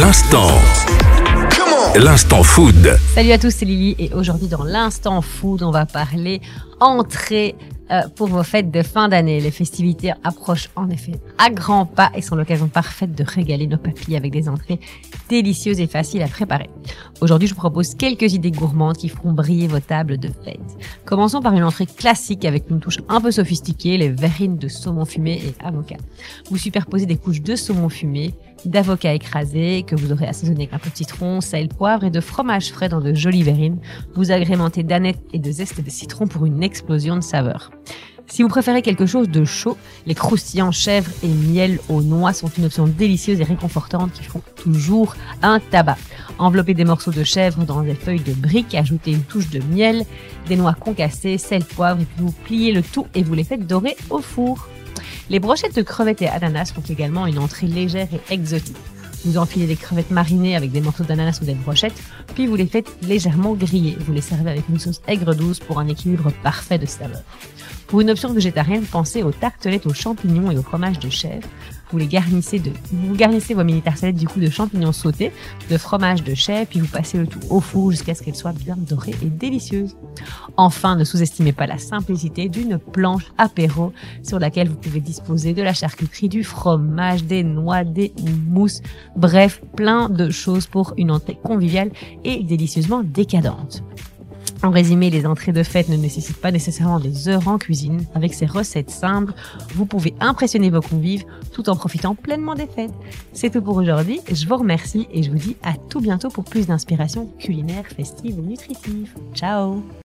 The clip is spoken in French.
L'instant. L'instant food. Salut à tous, c'est Lily et aujourd'hui dans l'instant food, on va parler entrée pour vos fêtes de fin d'année. Les festivités approchent en effet à grands pas et sont l'occasion parfaite de régaler nos papilles avec des entrées délicieuses et faciles à préparer. Aujourd'hui, je vous propose quelques idées gourmandes qui feront briller vos tables de fête. Commençons par une entrée classique avec une touche un peu sophistiquée, les verrines de saumon fumé et avocat. Vous superposez des couches de saumon fumé, d'avocat écrasé que vous aurez assaisonné avec un peu de citron, sel, poivre et de fromage frais dans de jolies verrines. Vous agrémentez d'aneth et de zeste de citron pour une explosion de saveurs. Si vous préférez quelque chose de chaud, les croustillants chèvre et miel aux noix sont une option délicieuse et réconfortante qui font toujours un tabac. Enveloppez des morceaux de chèvre dans des feuilles de briques, ajoutez une touche de miel, des noix concassées, sel, poivre et puis vous pliez le tout et vous les faites dorer au four. Les brochettes de crevettes et ananas font également une entrée légère et exotique. Vous enfilez des crevettes marinées avec des morceaux d'ananas ou des brochettes, puis vous les faites légèrement griller. Vous les servez avec une sauce aigre douce pour un équilibre parfait de saveurs. Pour une option végétarienne, pensez aux tartelettes aux champignons et au fromage de chèvre. Vous les garnissez de, vous garnissez vos mini tartelettes du coup de champignons sautés, de fromage de chèvre, puis vous passez le tout au four jusqu'à ce qu'elles soient bien dorées et délicieuses. Enfin, ne sous-estimez pas la simplicité d'une planche apéro sur laquelle vous pouvez disposer de la charcuterie, du fromage, des noix, des mousses, bref, plein de choses pour une entrée conviviale et délicieusement décadente. En résumé, les entrées de fête ne nécessitent pas nécessairement des heures en cuisine. Avec ces recettes simples, vous pouvez impressionner vos convives tout en profitant pleinement des fêtes. C'est tout pour aujourd'hui. Je vous remercie et je vous dis à tout bientôt pour plus d'inspiration culinaire, festive ou nutritive. Ciao